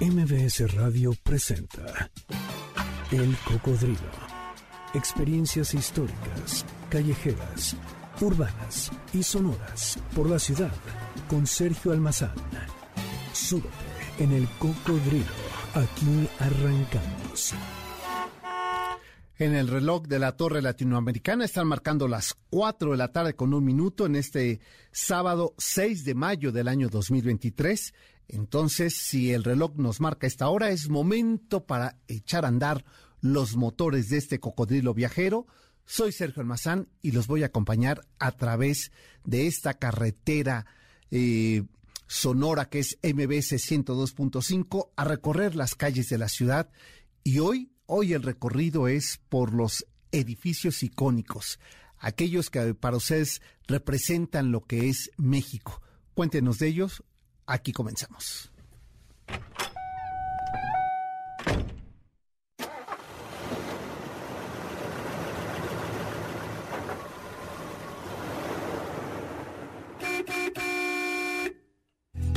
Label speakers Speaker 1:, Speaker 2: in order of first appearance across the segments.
Speaker 1: MBS Radio presenta El Cocodrilo. Experiencias históricas, callejeras, urbanas y sonoras por la ciudad con Sergio Almazán. Súbete en El Cocodrilo. Aquí arrancamos.
Speaker 2: En el reloj de la Torre Latinoamericana están marcando las 4 de la tarde con un minuto en este sábado 6 de mayo del año 2023. Entonces, si el reloj nos marca esta hora, es momento para echar a andar los motores de este cocodrilo viajero. Soy Sergio Almazán y los voy a acompañar a través de esta carretera eh, sonora que es MBS 102.5 a recorrer las calles de la ciudad. Y hoy Hoy el recorrido es por los edificios icónicos, aquellos que para ustedes representan lo que es México. Cuéntenos de ellos. Aquí comenzamos.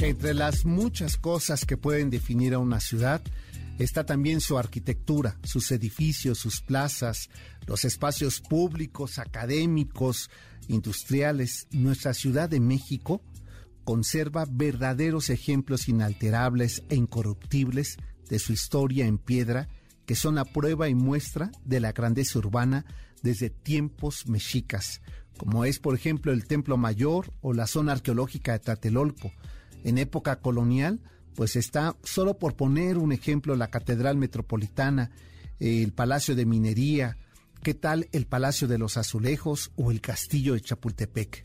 Speaker 2: Entre las muchas cosas que pueden definir a una ciudad, está también su arquitectura, sus edificios, sus plazas, los espacios públicos, académicos, industriales. Nuestra Ciudad de México conserva verdaderos ejemplos inalterables e incorruptibles de su historia en piedra, que son la prueba y muestra de la grandeza urbana desde tiempos mexicas, como es por ejemplo el Templo Mayor o la zona arqueológica de Tlatelolco. En época colonial, pues está, solo por poner un ejemplo, la Catedral Metropolitana, el Palacio de Minería, ¿qué tal el Palacio de los Azulejos o el Castillo de Chapultepec?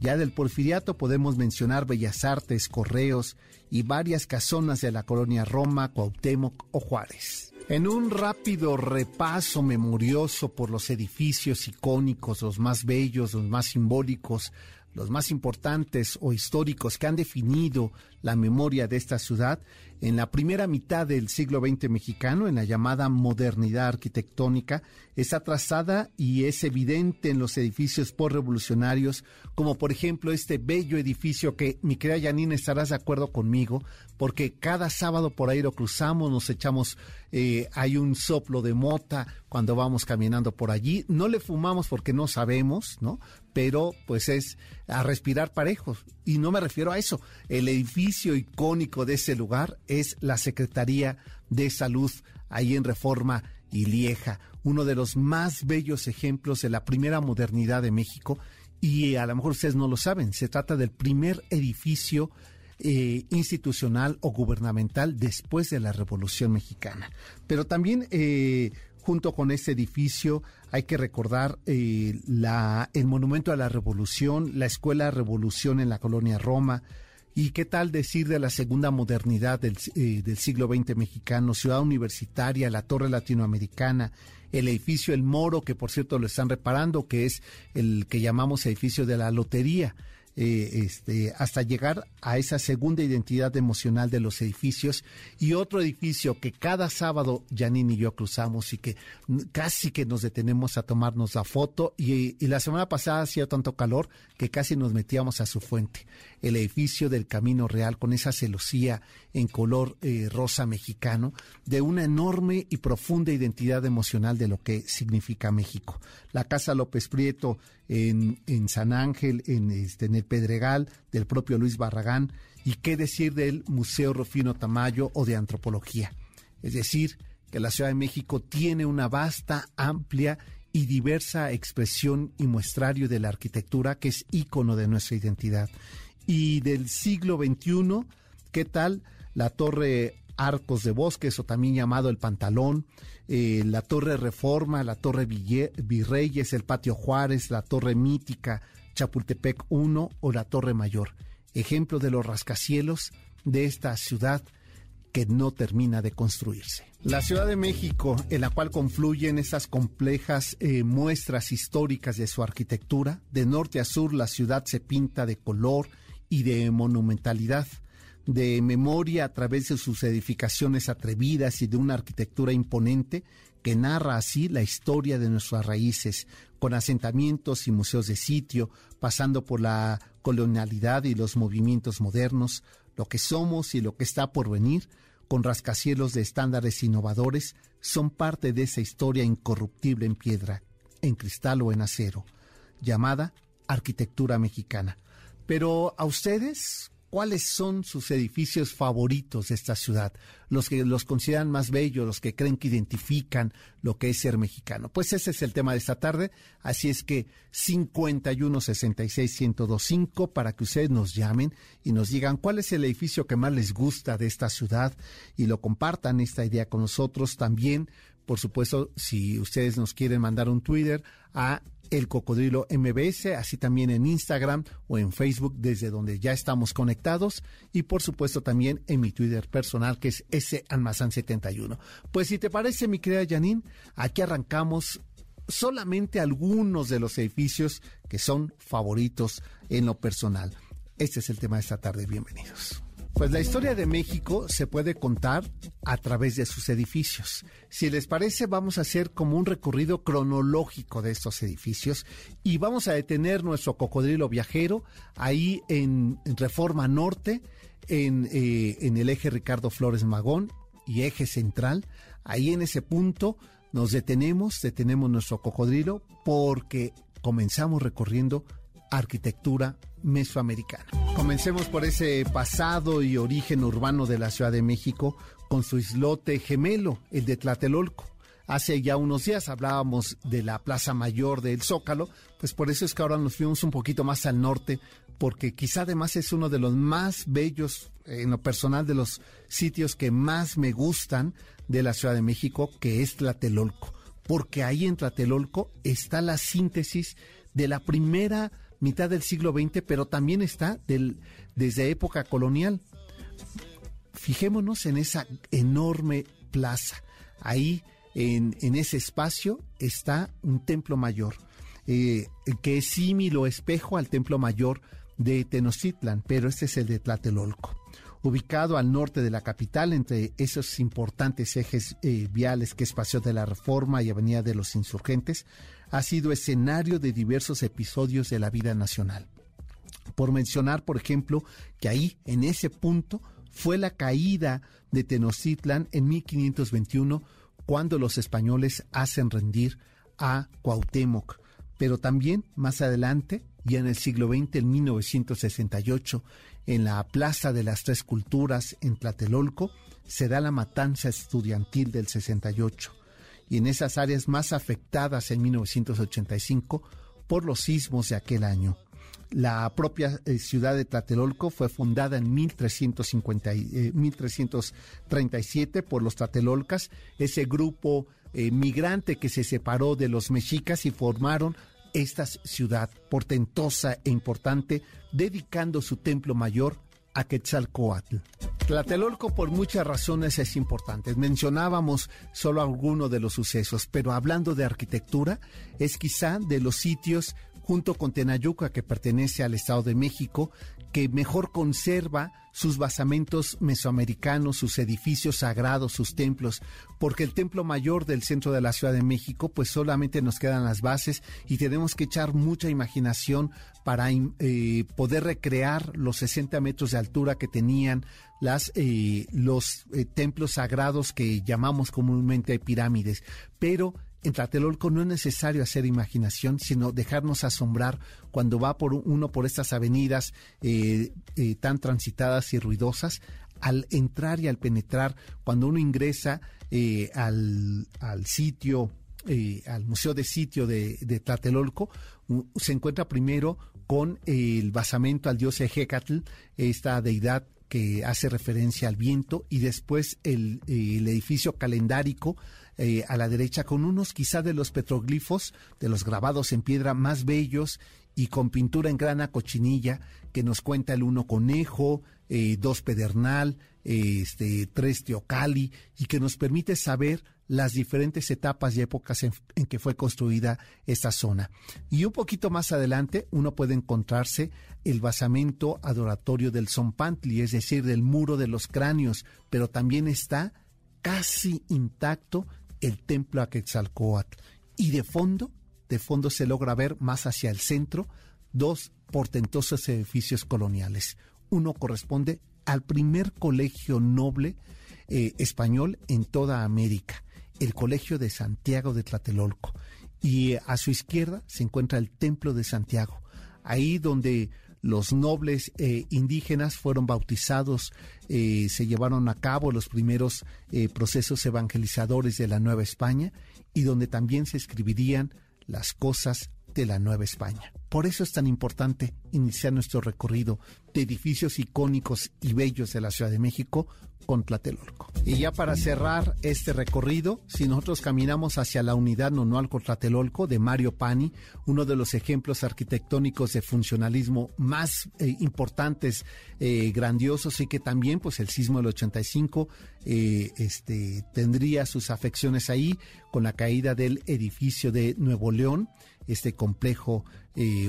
Speaker 2: Ya del Porfiriato podemos mencionar Bellas Artes, Correos y varias casonas de la colonia Roma, Cuauhtémoc o Juárez. En un rápido repaso memorioso por los edificios icónicos, los más bellos, los más simbólicos, los más importantes o históricos que han definido la memoria de esta ciudad, en la primera mitad del siglo XX mexicano, en la llamada modernidad arquitectónica, está trazada y es evidente en los edificios postrevolucionarios, como por ejemplo este bello edificio que, mi querida Janine, estarás de acuerdo conmigo, porque cada sábado por ahí lo cruzamos, nos echamos, eh, hay un soplo de mota cuando vamos caminando por allí, no le fumamos porque no sabemos, ¿no? Pero pues es a respirar parejos. Y no me refiero a eso. El edificio icónico de ese lugar es la Secretaría de Salud ahí en Reforma y Lieja, uno de los más bellos ejemplos de la primera modernidad de México. Y a lo mejor ustedes no lo saben, se trata del primer edificio eh, institucional o gubernamental después de la Revolución Mexicana. Pero también eh, junto con este edificio hay que recordar eh, la, el Monumento a la Revolución, la Escuela Revolución en la colonia Roma, ¿Y qué tal decir de la segunda modernidad del, eh, del, siglo XX mexicano, Ciudad Universitaria, la Torre Latinoamericana, el edificio El Moro, que por cierto lo están reparando, que es el que llamamos edificio de la Lotería? Eh, este, hasta llegar a esa segunda identidad emocional de los edificios y otro edificio que cada sábado Janine y yo cruzamos y que casi que nos detenemos a tomarnos la foto y, la semana pasada hacía tanto calor que casi nos metíamos a su fuente, el edificio del Camino Real con esa celosía en color eh, rosa mexicano de una enorme y profunda identidad emocional de lo que significa México. La Casa López Prieto en, San Ángel, en, este, en el Pedregal, del propio Luis Barragán, y qué decir del Museo Rufino Tamayo o de Antropología. Es decir, que la Ciudad de México tiene una vasta, amplia y diversa expresión y muestrario de la arquitectura que es ícono de nuestra identidad. Y del siglo XXI, ¿qué tal la Torre Arcos de Bosques o también llamado el Pantalón, eh, la Torre Reforma, la Torre Virreyes, el Patio Juárez, la Torre Mítica, Chapultepec 1 o la Torre Mayor, ejemplo de los rascacielos de esta ciudad que no termina de construirse. La Ciudad de México, en la cual confluyen esas complejas eh, muestras históricas de su arquitectura, de norte a sur la ciudad se pinta de color y de monumentalidad de memoria a través de sus edificaciones atrevidas y de una arquitectura imponente que narra así la historia de nuestras raíces, con asentamientos y museos de sitio, pasando por la colonialidad y los movimientos modernos, lo que somos y lo que está por venir, con rascacielos de estándares innovadores, son parte de esa historia incorruptible en piedra, en cristal o en acero, llamada arquitectura mexicana. Pero a ustedes, ¿cuáles son sus edificios favoritos de esta ciudad? Los que los consideran más bellos, los que creen que identifican lo que es ser mexicano. Pues ese es el tema de esta tarde, así es que 51 66 1025 para que ustedes nos llamen y nos digan cuál es el edificio que más les gusta de esta ciudad y lo compartan esta idea con nosotros también. Por supuesto, si ustedes nos quieren mandar un Twitter a el Cocodrilo MBS, así también en Instagram o en Facebook, desde donde ya estamos conectados, y por supuesto también en mi Twitter personal, que es salmazán71. Pues si te parece, mi querida Janine, aquí arrancamos solamente algunos de los edificios que son favoritos en lo personal. Este es el tema de esta tarde. Bienvenidos. Pues la historia de México se puede contar a través de sus edificios. Si les parece, vamos a hacer como un recorrido cronológico de estos edificios y vamos a detener nuestro cocodrilo viajero ahí en, Reforma Norte, en, eh, el eje Ricardo Flores Magón y eje central. Ahí en ese punto nos detenemos, detenemos nuestro cocodrilo porque comenzamos recorriendo arquitectura mesoamericana. Comencemos por ese pasado y origen urbano de la Ciudad de México con su islote gemelo, el de Tlatelolco. Hace ya unos días hablábamos de la Plaza Mayor del Zócalo, pues por eso es que ahora nos fuimos un poquito más al norte, porque quizá además es uno de los más bellos, en lo personal, de los sitios que más me gustan de la Ciudad de México, que es Tlatelolco, porque ahí en Tlatelolco está la síntesis de la primera mitad del siglo XX, pero también está del, desde época colonial. Fijémonos en esa enorme plaza. Ahí, en, ese espacio, está un templo mayor, eh, que es símil o espejo al templo mayor de Tenochtitlan, pero este es el de Tlatelolco. Ubicado al norte de la capital, entre esos importantes ejes eh, viales que es Paseo de la Reforma y Avenida de los Insurgentes, ha sido escenario de diversos episodios de la vida nacional. Por mencionar, por ejemplo, que ahí, en ese punto, fue la caída de Tenochtitlan en 1521, cuando los españoles hacen rendir a Cuauhtémoc. Pero también más adelante, ya en el siglo XX, en 1968, en la Plaza de las Tres Culturas en Tlatelolco, se da la matanza estudiantil del 68 y en esas áreas más afectadas en 1985 por los sismos de aquel año. La propia eh, ciudad de Tlatelolco fue fundada en 1350, 1337 eh, por los tlatelolcas, ese grupo eh, migrante que se separó de los mexicas y formaron esta ciudad portentosa e importante, dedicando su templo mayor a Quetzalcoatl. Tlatelolco por muchas razones es importante. Mencionábamos solo algunos de los sucesos, pero hablando de arquitectura, es quizá de los sitios junto con Tenayuca, que pertenece al Estado de México, que mejor conserva sus basamentos mesoamericanos, sus edificios sagrados, sus templos, porque el templo mayor del centro de la Ciudad de México, pues solamente nos quedan las bases y tenemos que echar mucha imaginación para eh, poder recrear los 60 metros de altura que tenían eh, los eh, templos sagrados que llamamos comúnmente pirámides. Pero en Tlatelolco no es necesario hacer imaginación, sino dejarnos asombrar cuando va por uno por estas avenidas eh, eh, tan transitadas y ruidosas. Al entrar y al penetrar, cuando uno ingresa eh, al, sitio, al Museo de Sitio de, de Tlatelolco, se encuentra primero con el basamento al dios Ejecatl, esta deidad que hace referencia al viento, y después el, el edificio calendárico eh, a la derecha con unos quizá de los petroglifos, de los grabados en piedra más bellos y con pintura en grana cochinilla que nos cuenta el uno conejo, eh, dos pedernal, este, tres teocali y que nos permite saber las diferentes etapas y épocas en, en, que fue construida esta zona. Y un poquito más adelante uno puede encontrarse el basamento adoratorio del Zompantli, es decir, del muro de los cráneos, pero también está casi intacto el templo a Quetzalcoatl. Y de fondo, de fondo se logra ver más hacia el centro dos portentosos edificios coloniales. Uno corresponde al primer colegio noble eh, español en toda América, el Colegio de Santiago de Tlatelolco. Y a su izquierda se encuentra el Templo de Santiago, ahí donde los nobles eh, indígenas fueron bautizados, eh, se llevaron a cabo los primeros procesos evangelizadores de la Nueva España y donde también se escribirían las cosas de la Nueva España. Por eso es tan importante iniciar nuestro recorrido de edificios icónicos y bellos de la Ciudad de México con Tlatelolco. Y ya para cerrar este recorrido, si nosotros caminamos hacia la unidad con Tlatelolco de Mario Pani, uno de los ejemplos arquitectónicos de funcionalismo más eh, importantes, eh, grandiosos y que también pues el sismo del 85 eh, este, tendría sus afecciones ahí con la caída del edificio de Nuevo León, este complejo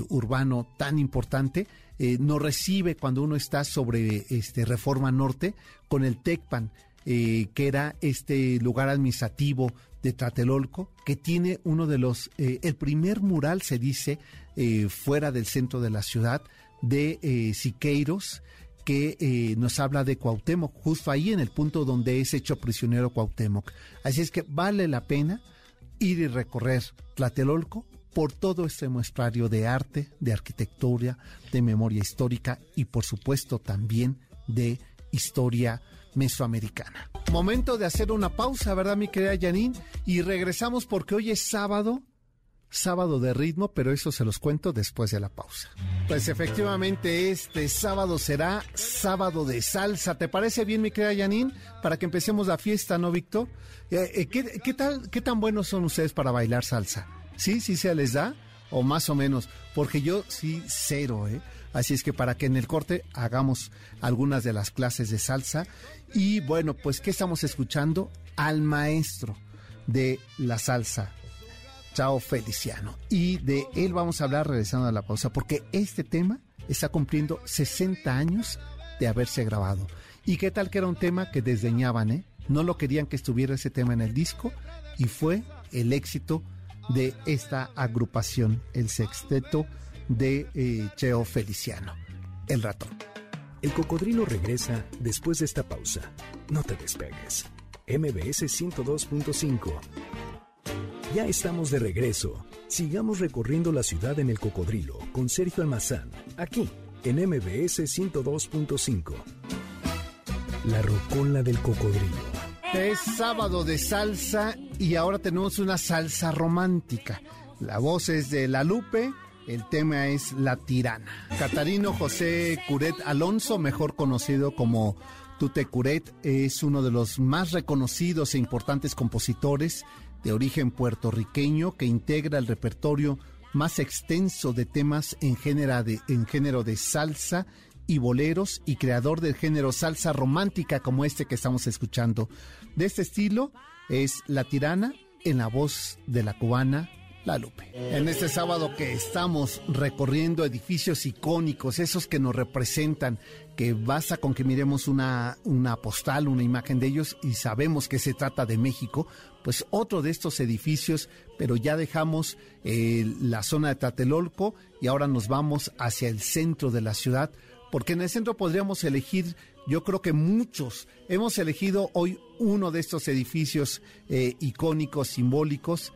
Speaker 2: urbano tan importante eh, no recibe cuando uno está sobre este Reforma Norte con el TECPAN, eh, que era este lugar administrativo de Tlatelolco, que tiene uno de los, eh, el primer mural se dice fuera del centro de la ciudad de Siqueiros, que nos habla de Cuauhtémoc, justo ahí en el punto donde es hecho prisionero Cuauhtémoc. Así es que vale la pena ir y recorrer Tlatelolco por todo este muestrario de arte, de arquitectura, de memoria histórica y por supuesto también de historia mesoamericana. Momento de hacer una pausa, ¿verdad, mi querida Janine? Y regresamos porque hoy es sábado, sábado de ritmo, pero eso se los cuento después de la pausa. Pues efectivamente este sábado será sábado de salsa. ¿Te parece bien, mi querida Janine? Para que empecemos la fiesta, ¿no, Víctor? Eh, eh, ¿qué, ¿Qué tal, qué tan buenos son ustedes para bailar salsa? Sí, sí se les da, o más o menos, porque yo sí cero, ¿eh? Así es que para que en el corte hagamos algunas de las clases de salsa. Y bueno, pues, ¿qué estamos escuchando? Al maestro de la salsa, Chao Feliciano. Y de él vamos a hablar regresando a la pausa, porque este tema está cumpliendo 60 años de haberse grabado. ¿Y qué tal que era un tema que desdeñaban, eh? No lo querían que estuviera ese tema en el disco y fue el éxito de esta agrupación, el sexteto de eh, Cheo Feliciano, el ratón.
Speaker 1: El cocodrilo regresa después de esta pausa. No te despegues. MBS 102.5. Ya estamos de regreso. Sigamos recorriendo la ciudad en el cocodrilo con Sergio Almazán, aquí en MBS 102.5. La rocola del cocodrilo.
Speaker 2: Es sábado de salsa y ahora tenemos una salsa romántica. La voz es de La Lupe, el tema es La Tirana. Catarino José Curet Alonso, mejor conocido como Tute Curet, es uno de los más reconocidos e importantes compositores de origen puertorriqueño que integra el repertorio más extenso de temas en en género de salsa y boleros y creador del género salsa romántica como este que estamos escuchando. De este estilo es La Tirana en la voz de la cubana La Lupe. En este sábado que estamos recorriendo edificios icónicos, esos que nos representan, que basta con que miremos una, una postal, una imagen de ellos y sabemos que se trata de México, pues otro de estos edificios, pero ya dejamos eh, la zona de Tatelolco y ahora nos vamos hacia el centro de la ciudad porque en el centro podríamos elegir, yo creo que muchos, hemos elegido hoy uno de estos edificios eh, icónicos, simbólicos,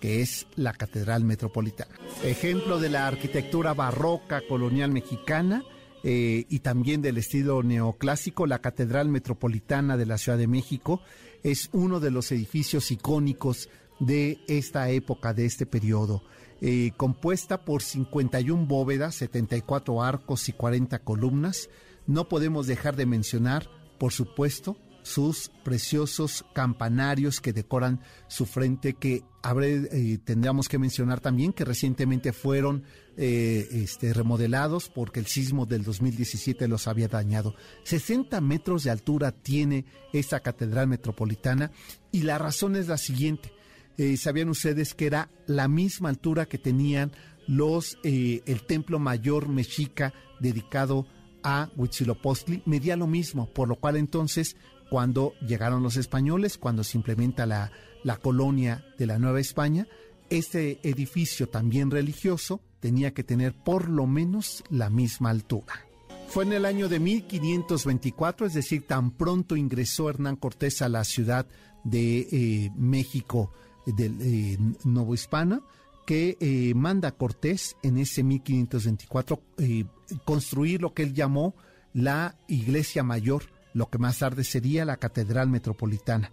Speaker 2: que es la Catedral Metropolitana. Ejemplo de la arquitectura barroca colonial mexicana eh, y también del estilo neoclásico, la Catedral Metropolitana de la Ciudad de México es uno de los edificios icónicos de esta época, de este periodo. Eh, compuesta por 51 bóvedas, 74 arcos y 40 columnas. No podemos dejar de mencionar, por supuesto, sus preciosos campanarios que decoran su frente, que eh, tendríamos que mencionar también que recientemente fueron eh, este, remodelados porque el sismo del 2017 los había dañado. 60 metros de altura tiene esta catedral metropolitana y la razón es la siguiente. Eh, ¿Sabían ustedes que era la misma altura que tenían los eh, el templo mayor mexica dedicado a Huitzilopochtli? Medía lo mismo, por lo cual entonces cuando llegaron los españoles, cuando se implementa la, la colonia de la Nueva España, este edificio también religioso tenía que tener por lo menos la misma altura. Fue en el año de 1524, es decir, tan pronto ingresó Hernán Cortés a la ciudad de eh, México, del eh, Nuevo Hispana, que eh, manda Cortés en ese 1524 construir lo que él llamó la iglesia mayor, lo que más tarde sería la catedral metropolitana.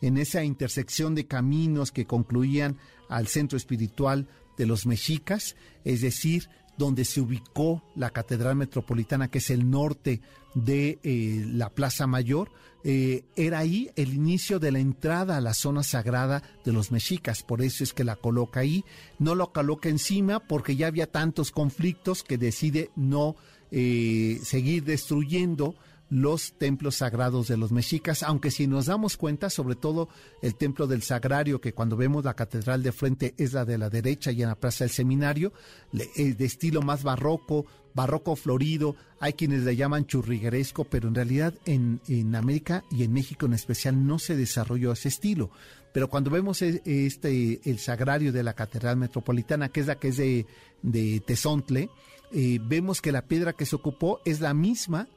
Speaker 2: En esa intersección de caminos que concluían al centro espiritual de los mexicas, es decir, donde se ubicó la Catedral Metropolitana, que es el norte de eh, la Plaza Mayor, eh, era ahí el inicio de la entrada a la zona sagrada de los mexicas, por eso es que la coloca ahí, no lo coloca encima porque ya había tantos conflictos que decide no eh, seguir destruyendo los templos sagrados de los mexicas, aunque si nos damos cuenta, sobre todo el templo del Sagrario, que cuando vemos la catedral de frente es la de la derecha y en la plaza del seminario, de estilo más barroco, barroco florido, hay quienes le llaman churrigueresco, pero en realidad en, en América y en México en especial no se desarrolló ese estilo. Pero cuando vemos e, este el sagrario de la catedral metropolitana, que es la que es de, de Tezontle, eh, vemos que la piedra que se ocupó es la misma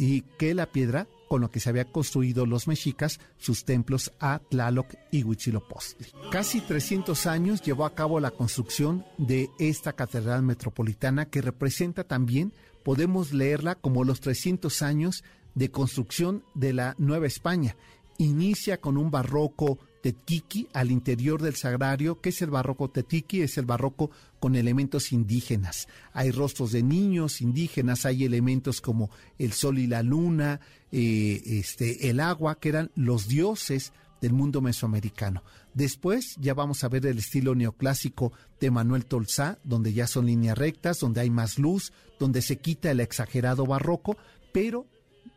Speaker 2: y que la piedra con lo que se había construido los mexicas sus templos a Tlaloc y Huitzilopochtli. Casi 300 años llevó a cabo la construcción de esta catedral metropolitana que representa también, podemos leerla como los 300 años de construcción de la Nueva España. Inicia con un barroco Tetiki al interior del sagrario. ¿Qué es el barroco Tetiki? Es el barroco con elementos indígenas. Hay rostros de niños indígenas, hay elementos como el sol y la luna, eh, este, el agua, que eran los dioses del mundo mesoamericano. Después ya vamos a ver el estilo neoclásico de Manuel Tolsá, donde ya son líneas rectas, donde hay más luz, donde se quita el exagerado barroco, pero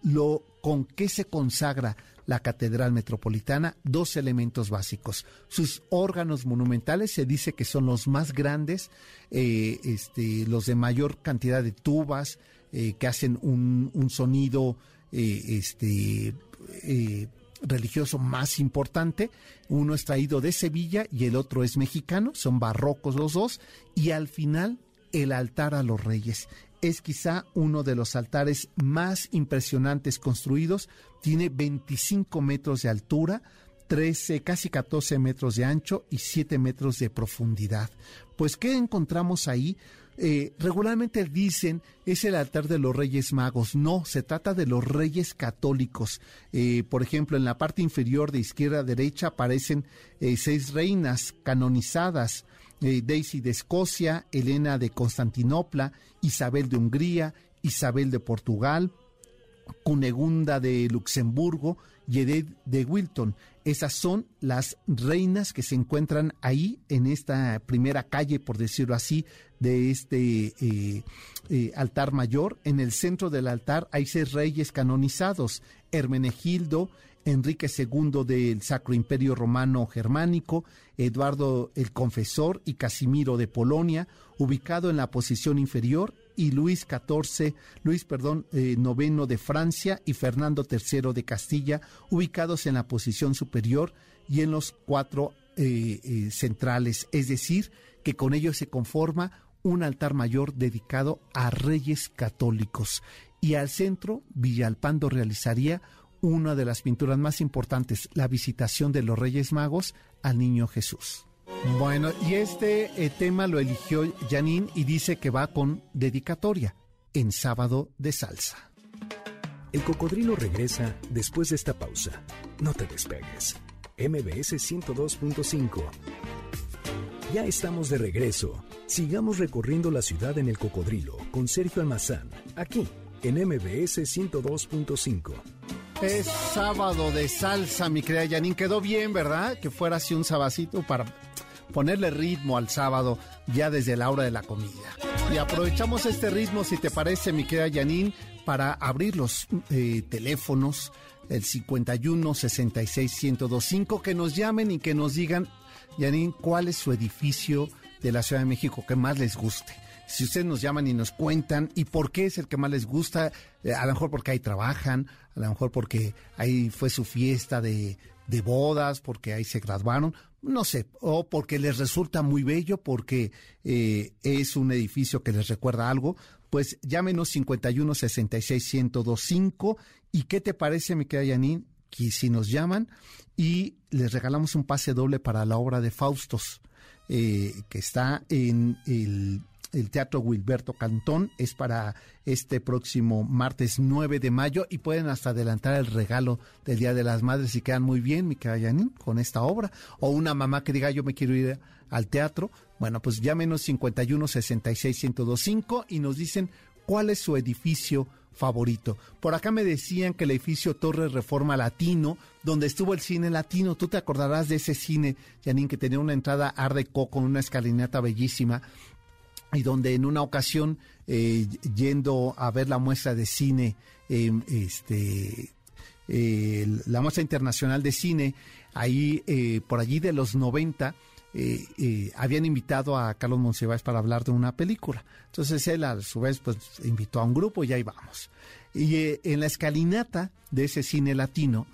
Speaker 2: lo con qué se consagra la Catedral Metropolitana dos elementos básicos. Sus órganos monumentales se dice que son los más grandes, eh, este, los de mayor cantidad de tubas eh, que hacen un, sonido eh, este, religioso más importante. Uno es traído de Sevilla y el otro es mexicano, son barrocos los dos, y al final el altar a los reyes es quizá uno de los altares más impresionantes construidos. Tiene 25 metros de altura, 13, casi 14 metros de ancho y 7 metros de profundidad. Pues, ¿qué encontramos ahí? Eh, regularmente dicen es el altar de los Reyes Magos. No, se trata de los Reyes Católicos. Eh, por ejemplo, en la parte inferior de izquierda a derecha aparecen eh, seis reinas canonizadas. Daisy de Escocia, Elena de Constantinopla, Isabel de Hungría, Isabel de Portugal, Cunegunda de Luxemburgo y Edith de Wilton. Esas son las reinas que se encuentran ahí en esta primera calle, por decirlo así, de este eh, eh, altar mayor. En el centro del altar hay seis reyes canonizados, Hermenegildo, Enrique II del Sacro Imperio Romano Germánico, Eduardo el Confesor y Casimiro de Polonia, ubicado en la posición inferior, y Luis XIV, Luis, perdón, eh, noveno de Francia y Fernando III de Castilla, ubicados en la posición superior y en los cuatro eh, eh, centrales, es decir, que con ello se conforma un altar mayor dedicado a reyes católicos. Y al centro, Villalpando realizaría una de las pinturas más importantes, la visitación de los Reyes Magos al Niño Jesús. Bueno, y este eh, tema lo eligió Janine y dice que va con dedicatoria en sábado de salsa.
Speaker 1: El cocodrilo regresa después de esta pausa. No te despegues. MBS 102.5. Ya estamos de regreso. Sigamos recorriendo la ciudad en el cocodrilo con Sergio Almazán, aquí en MBS 102.5.
Speaker 2: Es sábado de salsa, mi querida Janine. Quedó bien, ¿verdad? Que fuera así un sabacito para ponerle ritmo al sábado ya desde la hora de la comida. Y aprovechamos este ritmo, si te parece, mi querida Janine, para abrir los eh, teléfonos, el 51 66 1025, que nos llamen y que nos digan, Janine, cuál es su edificio de la Ciudad de México que más les guste si ustedes nos llaman y nos cuentan y por qué es el que más les gusta, eh, a lo mejor porque ahí trabajan, a lo mejor porque ahí fue su fiesta de, de bodas, porque ahí se graduaron, no sé, o porque les resulta muy bello, porque eh, es un edificio que les recuerda algo, pues llámenos 51 66 1025 y qué te parece, mi querida Janine, que si nos llaman y les regalamos un pase doble para la obra de Faustos, eh, que está en el el Teatro Wilberto Cantón. Es para este próximo martes 9 de mayo y pueden hasta adelantar el regalo del Día de las Madres y quedan muy bien, mi con esta obra. O una mamá que diga yo me quiero ir al teatro. Bueno, pues llámenos 51 66 1025 y nos dicen cuál es su edificio favorito. Por acá me decían que el edificio Torre Reforma Latino, donde estuvo el cine latino, tú te acordarás de ese cine, Janine, que tenía una entrada Art con una escalinata bellísima y donde en una ocasión, eh, yendo a ver la muestra de cine, em, este, eh, la muestra internacional de cine, ahí, eh, por allí de los 90, habían invitado a Carlos Monsiváis para hablar de una película. Entonces él a su vez pues invitó a un grupo y ahí vamos. Y en la escalinata de ese cine latino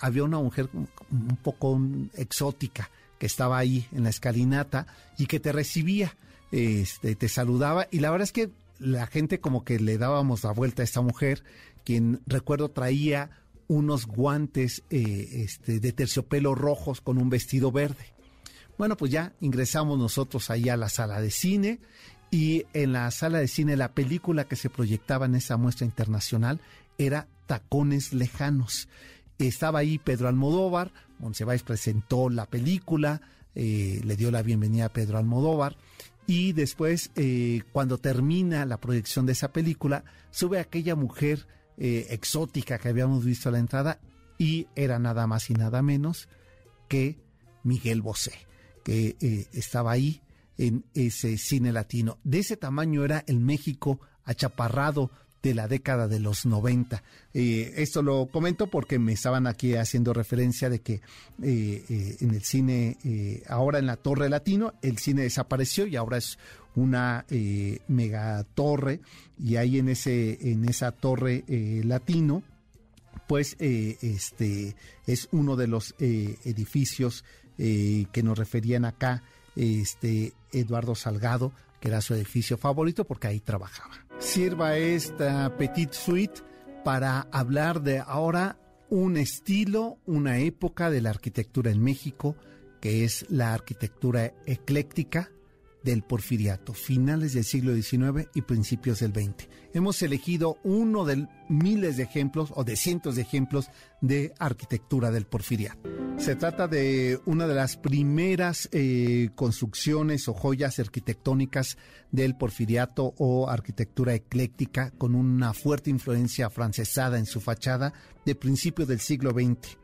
Speaker 2: había una mujer un poco exótica que estaba ahí en la escalinata y que te recibía este, te saludaba y la verdad es que la gente como que le dábamos la vuelta a esta mujer, quien recuerdo traía unos guantes eh, este, de terciopelo rojos con un vestido verde. Bueno, pues ya ingresamos nosotros ahí a la sala de cine y en la sala de cine la película que se proyectaba en esa muestra internacional era Tacones Lejanos. Estaba ahí Pedro Almodóvar, Monsiváis presentó la película, eh, le dio la bienvenida a Pedro Almodóvar y después, eh, cuando termina la proyección de esa película, sube aquella mujer eh, exótica que habíamos visto a la entrada y era nada más y nada menos que Miguel Bosé, que eh, estaba ahí en ese cine latino. De ese tamaño era el México achaparrado de la década de los 90. Eh, esto lo comento porque me estaban aquí haciendo referencia de que eh, eh, en el cine, ahora en la Torre Latino, el cine desapareció y ahora es una mega torre y ahí en ese en esa torre latino pues este es uno de los edificios que nos referían acá este Eduardo Salgado que era su edificio favorito porque ahí trabajaba. Sirva esta petite suite para hablar de ahora un estilo, una época de la arquitectura en México, que es la arquitectura ecléctica del porfiriato, finales del siglo XIX y principios del XX. Hemos elegido uno de miles de ejemplos o de cientos de ejemplos de arquitectura del porfiriato. Se trata de una de las primeras eh, construcciones o joyas arquitectónicas del porfiriato o arquitectura ecléctica con una fuerte influencia francesada en su fachada de principios del siglo XX.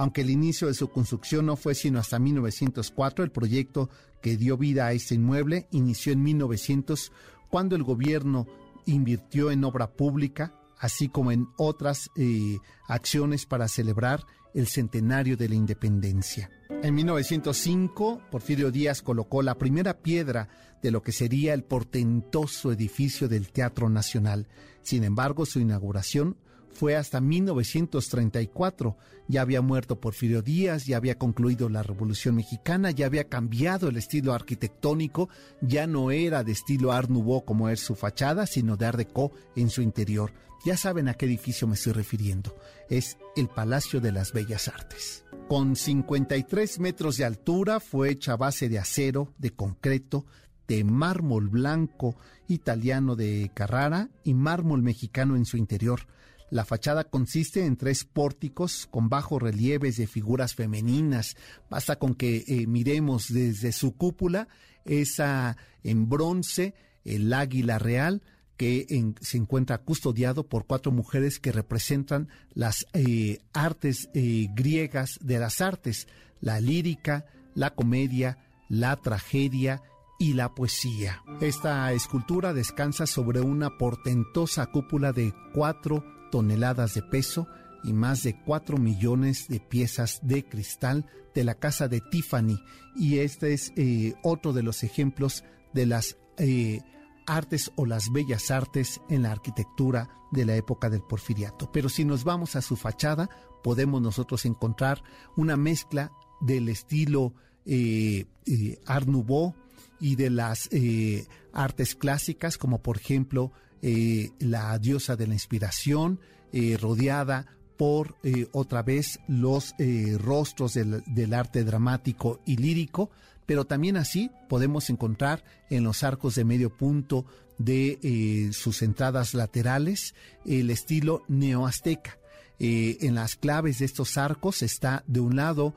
Speaker 2: Aunque el inicio de su construcción no fue sino hasta 1904, el proyecto que dio vida a este inmueble inició en 1900 cuando el gobierno invirtió en obra pública, así como en otras eh, acciones para celebrar el centenario de la independencia. En 1905, Porfirio Díaz colocó la primera piedra de lo que sería el portentoso edificio del Teatro Nacional. Sin embargo, su inauguración fue hasta 1934. Ya había muerto Porfirio Díaz, ya había concluido la Revolución Mexicana, ya había cambiado el estilo arquitectónico, ya no era de estilo Art Nouveau como es su fachada, sino de Art Deco en su interior. Ya saben a qué edificio me estoy refiriendo. Es el Palacio de las Bellas Artes. Con 53 metros de altura fue hecha a base de acero, de concreto, de mármol blanco italiano de Carrara y mármol mexicano en su interior. La fachada consiste en tres pórticos con bajos relieves de figuras femeninas. Basta con que eh, miremos desde su cúpula esa en bronce, el águila real, que se encuentra custodiado por cuatro mujeres que representan las eh, artes eh, griegas de las artes, la lírica, la comedia, la tragedia y la poesía. Esta escultura descansa sobre una portentosa cúpula de cuatro toneladas de peso y más de 4 millones de piezas de cristal de la casa de Tiffany. Y este es eh, otro de los ejemplos de las eh, artes o las bellas artes en la arquitectura de la época del porfiriato. Pero si nos vamos a su fachada, podemos nosotros encontrar una mezcla del estilo eh, Art Nouveau y de las artes clásicas, como por ejemplo la diosa de la inspiración, rodeada por otra vez los rostros del, arte dramático y lírico, pero también así podemos encontrar en los arcos de medio punto de eh, sus entradas laterales el estilo neoazteca. Eh, en las claves de estos arcos está de un lado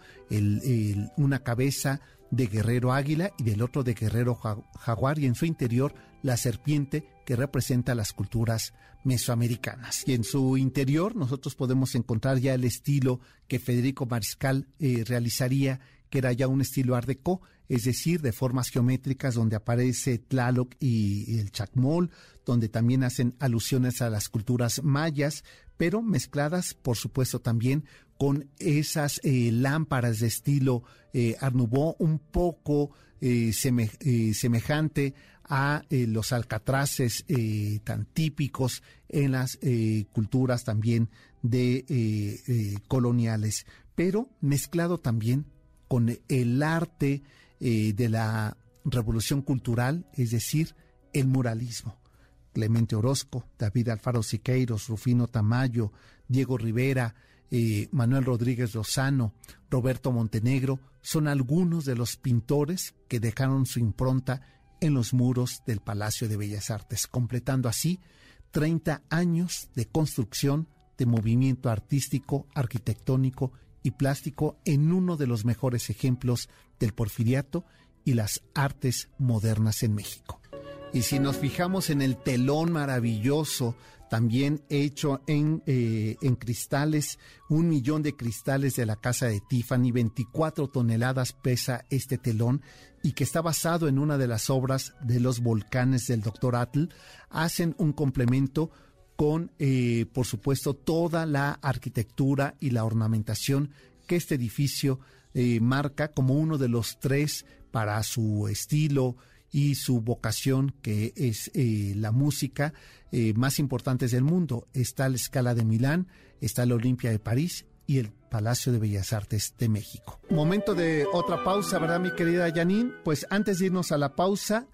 Speaker 2: una cabeza de guerrero águila y del otro de guerrero jaguar y en su interior la serpiente que representa las culturas mesoamericanas. Y en su interior nosotros podemos encontrar ya el estilo que Federico Mariscal eh, realizaría que era ya un estilo art es decir, de formas geométricas donde aparece Tlaloc y el Chacmol, donde también hacen alusiones a las culturas mayas, pero mezcladas, por supuesto, también con esas eh, lámparas de estilo eh, Art Nouveau, un poco eh, semejante a los alcatraces tan típicos en las culturas también de coloniales, pero mezclado también con el arte eh, de la revolución cultural, es decir, el muralismo. Clemente Orozco, David Alfaro Siqueiros, Rufino Tamayo, Diego Rivera, eh, Manuel Rodríguez Lozano, Roberto Montenegro, son algunos de los pintores que dejaron su impronta en los muros del Palacio de Bellas Artes, completando así 30 años de construcción de movimiento artístico, arquitectónico y plástico en uno de los mejores ejemplos del porfiriato y las artes modernas en México. Y si nos fijamos en el telón maravilloso, también hecho en, eh, en cristales, un millón de cristales de la casa de Tiffany, 24 toneladas pesa este telón y que está basado en una de las obras de los volcanes del doctor Atl, hacen un complemento con, eh, por supuesto, toda la arquitectura y la ornamentación que este edificio eh, marca como uno de los tres para su estilo y su vocación, que es eh, la música, más importantes del mundo. Está la Escala de Milán, está la Olimpia de París y el Palacio de Bellas Artes de México. Momento de otra pausa, ¿verdad, mi querida Janine? Pues antes de irnos a la pausa,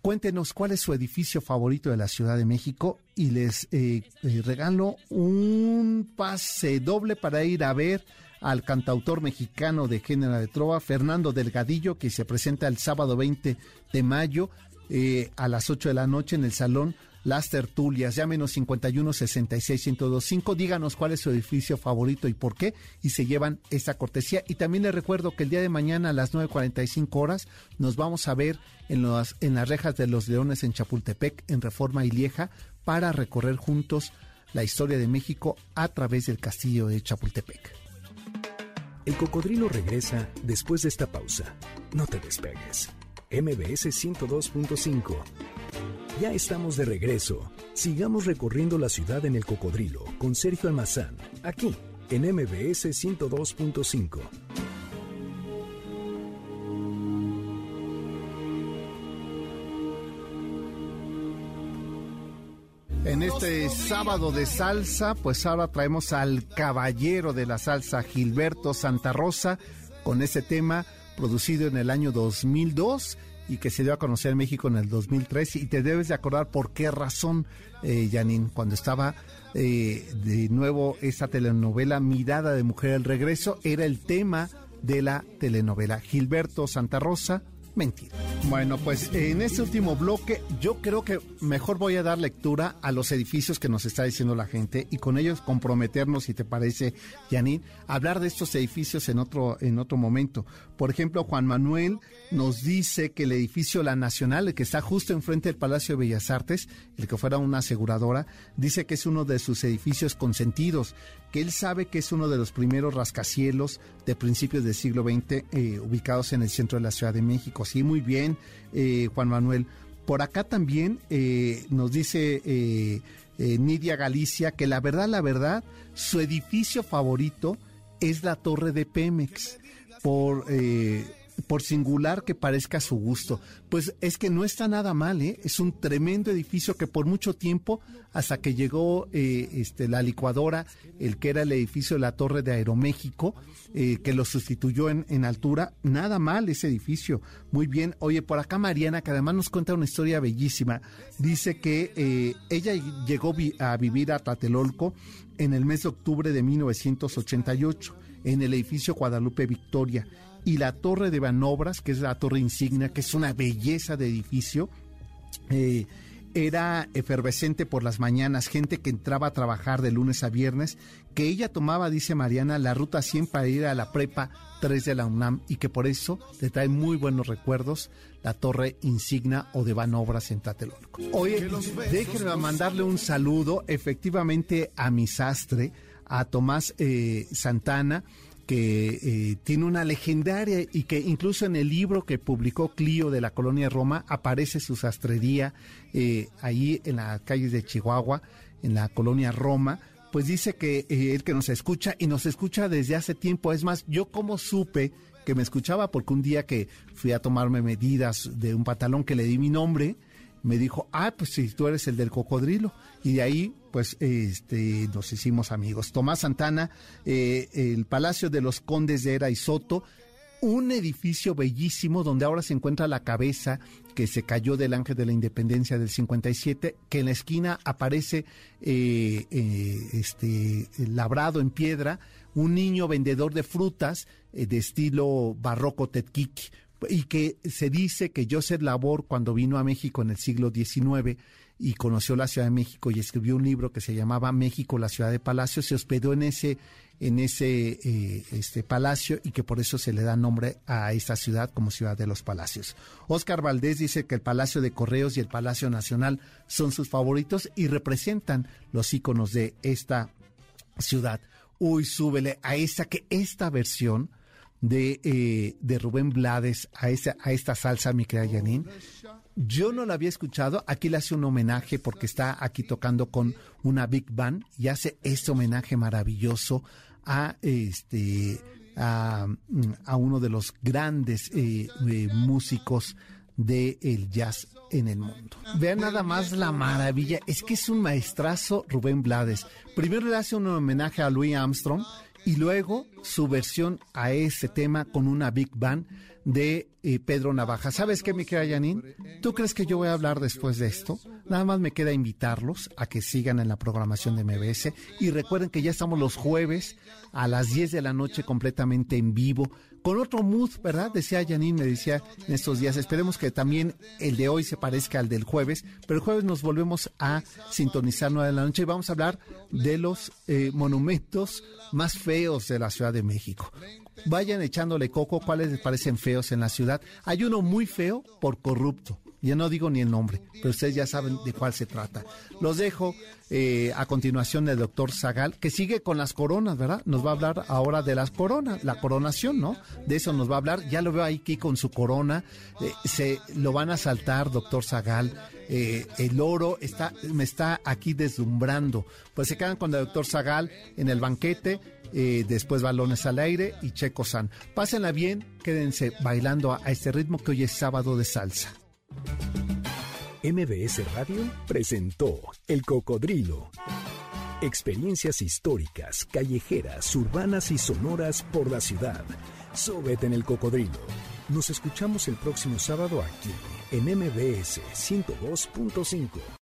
Speaker 2: Cuéntenos cuál es su edificio favorito de la Ciudad de México y les eh, regalo un pase doble para ir a ver al cantautor mexicano de género de trova, Fernando Delgadillo, que se presenta el sábado 20 de mayo eh, a las 8 de la noche en el Salón las tertulias. Llámenos 51 66 1025. Díganos cuál es su edificio favorito y por qué. Y se llevan esta cortesía. Y también les recuerdo que el día de mañana a las 9.45 horas nos vamos a ver en, en las rejas de los leones en Chapultepec, en Reforma y Lieja, para recorrer juntos la historia de México a través del castillo de Chapultepec.
Speaker 1: El cocodrilo regresa después de esta pausa. No te despegues. MBS 102.5 ya estamos de regreso. Sigamos recorriendo la ciudad en el cocodrilo con Sergio Almazán, aquí en MBS 102.5.
Speaker 2: En este sábado de salsa, pues ahora traemos al caballero de la salsa, Gilberto Santa Rosa, con ese tema producido en el año 2002 y que se dio a conocer en México en el 2003 y te debes de acordar por qué razón, eh, Janine, cuando estaba eh, de nuevo esta telenovela Mirada de Mujer el Regreso, era el tema de la telenovela. Gilberto Santa Rosa, mentira. Bueno, pues en este último bloque yo creo que mejor voy a dar lectura a los edificios que nos está diciendo la gente y con ellos comprometernos, si te parece, Janine, hablar de estos edificios en otro, en otro momento. Por ejemplo, Juan Manuel nos dice que el edificio La Nacional, el que está justo enfrente del Palacio de Bellas Artes, el que fuera una aseguradora, dice que es uno de sus edificios consentidos, que él sabe que es uno de los primeros rascacielos de principios del siglo XX eh, ubicados en el centro de la Ciudad de México. Sí, muy bien, eh, Juan Manuel. Por acá también eh, nos dice Nidia Galicia que la verdad, la verdad, su edificio favorito es la torre de Pemex por por singular que parezca a su gusto. Pues es que no está nada mal, ¿eh? Es un tremendo edificio que por mucho tiempo, hasta que llegó eh, este, la licuadora, el que era el edificio de la Torre de Aeroméxico, eh, que lo sustituyó en, en, altura, nada mal ese edificio. Muy bien. Oye, por acá Mariana, que además nos cuenta una historia bellísima, dice que eh, ella llegó a vivir a Tlatelolco en el mes de octubre de 1988 en el edificio Guadalupe Victoria y la torre de Banobras, que es la torre insignia, que es una belleza de edificio. Eh, era efervescente por las mañanas, gente que entraba a trabajar de lunes a viernes, que ella tomaba, dice Mariana, la ruta 100 para ir a la prepa 3 de la UNAM y que por eso le trae muy buenos recuerdos la torre insignia o de Banobras en Tlatelolco. Oye, déjenme mandarle un saludo efectivamente a mi sastre, a Tomás eh, Santana, que eh, tiene una legendaria y que incluso en el libro que publicó Clio de la colonia Roma aparece su sastrería eh, ahí en las calles de Chihuahua, en la colonia Roma. Pues dice que eh, él que nos escucha y nos escucha desde hace tiempo. Es más, yo como supe que me escuchaba porque un día que fui a tomarme medidas de un pantalón que le di mi nombre, me dijo, ah, pues si tú eres el del cocodrilo. Y de ahí pues este, nos hicimos amigos. Tomás Santana, eh, el Palacio de los Condes de Era y Soto, un edificio bellísimo donde ahora se encuentra la cabeza que se cayó del Ángel de la Independencia del 57, que en la esquina aparece eh, eh, este, labrado en piedra un niño vendedor de frutas de estilo barroco tetquiqui y que se dice que Joseph Labor cuando vino a México en el siglo XIX y conoció la Ciudad de México y escribió un libro que se llamaba México, la ciudad de palacio, se hospedó en ese, en ese eh, este palacio y que por eso se le da nombre a esta ciudad como ciudad de los palacios. Oscar Valdés dice que el Palacio de Correos y el Palacio Nacional son sus favoritos y representan los íconos de esta ciudad. Uy, súbele a esta que esta versión de, eh, de Rubén Blades a, esa, a esta salsa, mi querida Janine, yo no la había escuchado. Aquí le hace un homenaje porque está aquí tocando con una big band y hace este homenaje maravilloso a este a, uno de los grandes eh, eh, músicos del el jazz en el mundo. Vean nada más la maravilla. Es que es un maestrazo Rubén Blades. Primero le hace un homenaje a Louis Armstrong y luego su versión a ese tema con una big band de eh, Pedro Navaja. ¿Sabes qué, mi querida Janine? ¿Tú crees que yo voy a hablar después de esto? Nada más me queda invitarlos a que sigan en la programación de MBS y recuerden que ya estamos los jueves a las 10 de la noche completamente en vivo con otro mood, ¿verdad? Decía Janine, me decía en estos días, esperemos que también el de hoy se parezca al del jueves, pero el jueves nos volvemos a sintonizar 9 de la noche y vamos a hablar de los eh, monumentos más feos de la Ciudad de México vayan echándole coco cuáles les parecen feos en la ciudad. Hay uno muy feo por corrupto. Ya no digo ni el nombre, pero ustedes ya saben de cuál se trata. Los dejo eh, a continuación del doctor Zagal, que sigue con las coronas, ¿verdad? Nos va a hablar ahora de las coronas, la coronación, ¿no? De eso nos va a hablar. Ya lo veo aquí con su corona. Eh, se lo van a saltar, doctor Zagal. Eh, el oro está, me está aquí deslumbrando. Pues se quedan con el doctor Zagal en el banquete después balones al aire y Checo San. Pásenla bien, quédense bailando a, a este ritmo que hoy es sábado de salsa.
Speaker 1: MBS Radio presentó El Cocodrilo. Experiencias históricas, callejeras, urbanas y sonoras por la ciudad. Sóbete en El Cocodrilo. Nos escuchamos el próximo sábado aquí en MBS 102.5.